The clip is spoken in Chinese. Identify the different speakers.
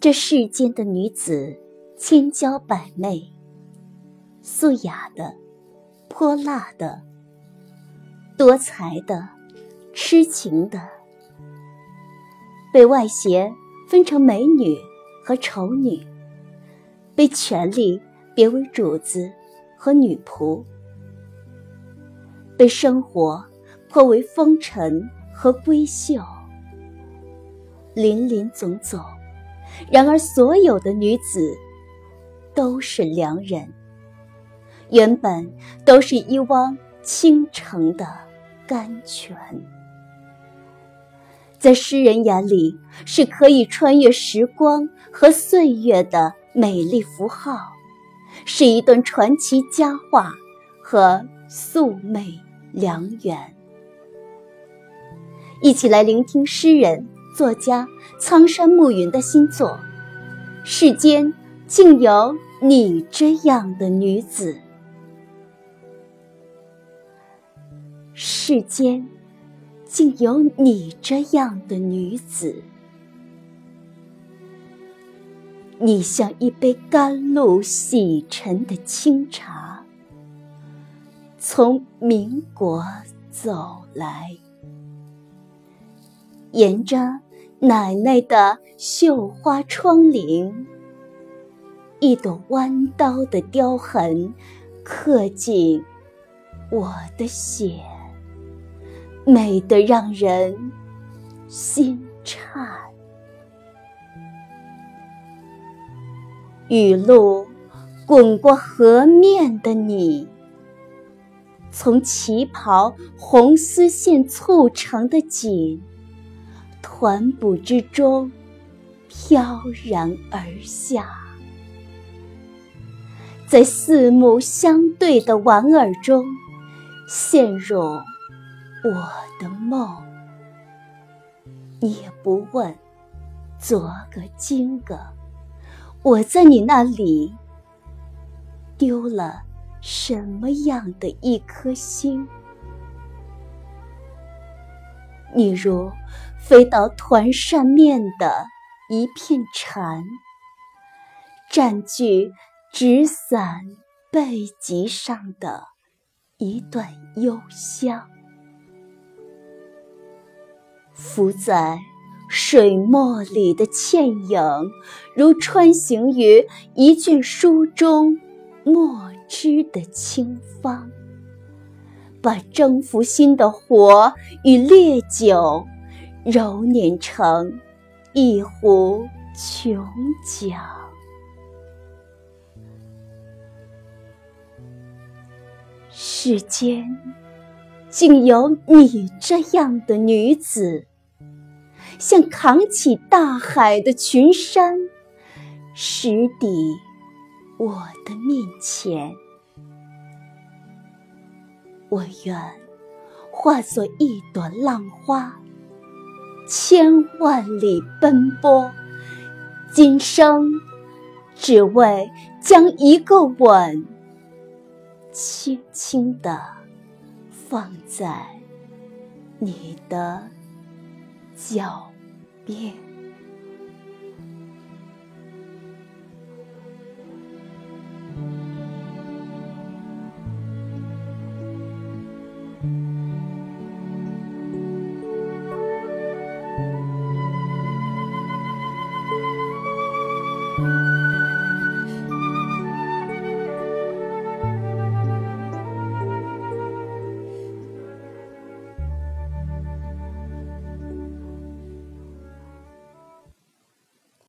Speaker 1: 这世间的女子，千娇百媚，素雅的，泼辣的，多才的，痴情的，被外邪分成美女和丑女，被权力别为主子和女仆，被生活破为风尘和闺秀。林林总总，然而所有的女子都是良人，原本都是一汪倾城的甘泉，在诗人眼里是可以穿越时光和岁月的美丽符号，是一段传奇佳话和素昧良缘。一起来聆听诗人。作家苍山暮云的新作：世间竟有你这样的女子。世间竟有你这样的女子。你像一杯甘露洗尘的清茶，从民国走来，沿着。奶奶的绣花窗棂，一朵弯刀的雕痕，刻进我的血，美得让人心颤。雨露滚过河面的你，从旗袍红丝线簇成的锦。团补之中，飘然而下，在四目相对的莞尔中，陷入我的梦。你也不问昨个今个，我在你那里丢了什么样的一颗心？你如飞到团扇面的一片蝉，占据纸伞背脊上的一段幽香，浮在水墨里的倩影，如穿行于一卷书中墨汁的清芳。把征服心的火与烈酒揉捻成一壶琼浆。世间竟有你这样的女子，像扛起大海的群山，石抵我的面前。我愿化作一朵浪花，千万里奔波，今生只为将一个吻，轻轻地放在你的脚边。